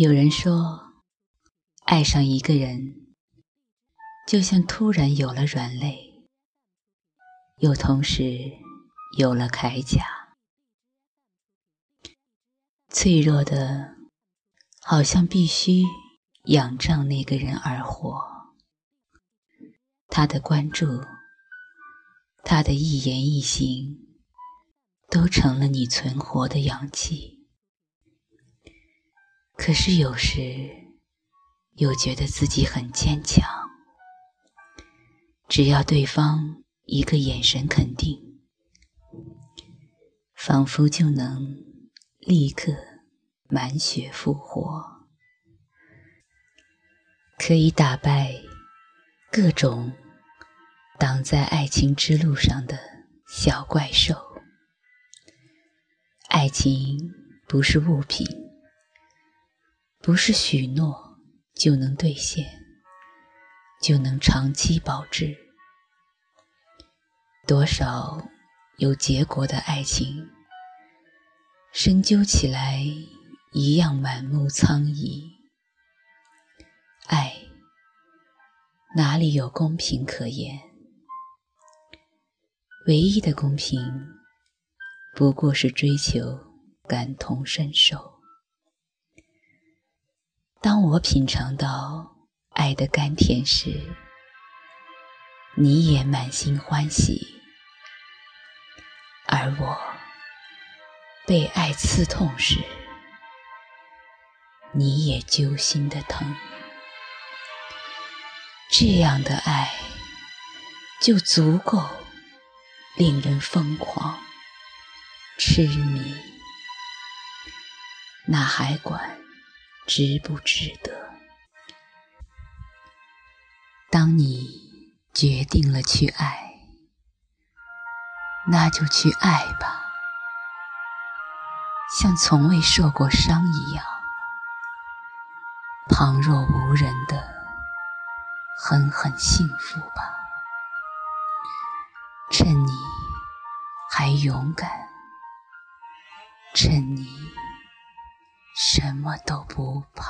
有人说，爱上一个人，就像突然有了软肋，又同时有了铠甲，脆弱的，好像必须仰仗那个人而活。他的关注，他的一言一行，都成了你存活的氧气。可是有时，又觉得自己很坚强。只要对方一个眼神肯定，仿佛就能立刻满血复活，可以打败各种挡在爱情之路上的小怪兽。爱情不是物品。不是许诺就能兑现，就能长期保质。多少有结果的爱情，深究起来一样满目苍夷。爱哪里有公平可言？唯一的公平，不过是追求感同身受。当我品尝到爱的甘甜时，你也满心欢喜；而我被爱刺痛时，你也揪心的疼。这样的爱就足够令人疯狂、痴迷，哪还管？值不值得？当你决定了去爱，那就去爱吧，像从未受过伤一样，旁若无人的狠狠幸福吧。趁你还勇敢，趁你。什么都不怕。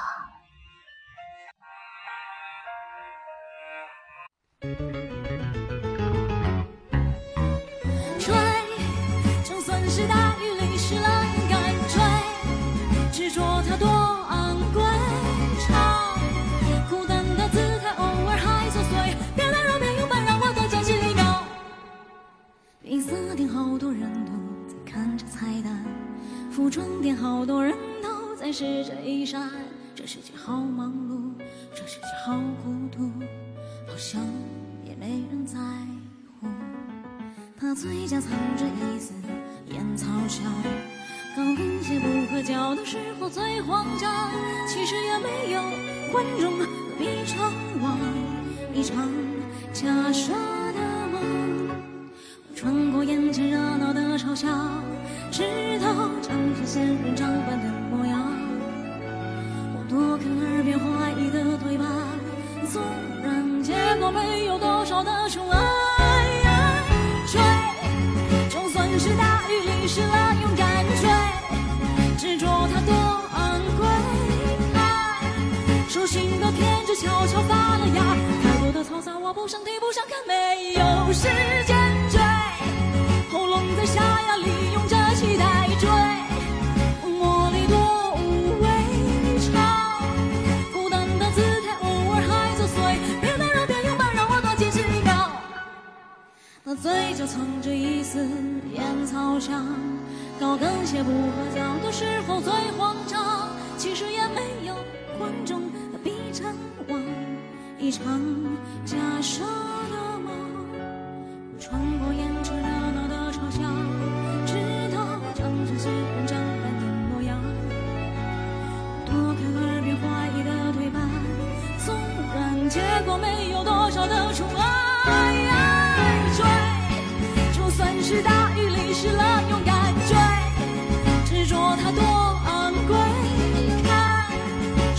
追，就算是大雨淋湿了，勇敢追，执着它多昂贵。唱，孤单的姿态偶尔还作祟，别来让别勇敢，让我多坚持一秒。披萨店好多人都在看着菜单，服装店好多人。是这一扇，这世界好忙碌，这世界好孤独，好像也没人在乎。他嘴角藏着一丝烟草香，高跟鞋不合脚的时候最慌张，其实也没有观众，何必张望？一场假设的梦，我穿过眼前热闹的嘲笑，直到长成仙人的宠爱，追，就算是大雨淋湿了，勇敢追，执着它多昂贵。手心的偏执悄悄发了芽，太多的嘈杂我不想听不想看，没有时嘴角藏着一丝烟草香，高跟鞋不合脚的时候最慌张。其实也没有观众，何必张望？一场假设的梦，我穿过烟尘热闹的嘲笑，直到长成仙人掌般的模样。躲开耳边怀疑的对白，纵然结果没有多少的宠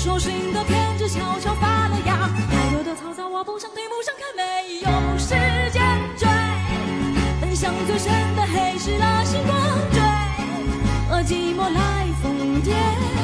手心的偏执悄悄发了芽，太多的嘈杂我不想听不想看，没有时间追。奔向最深的黑是那星光坠，而寂寞来疯癫。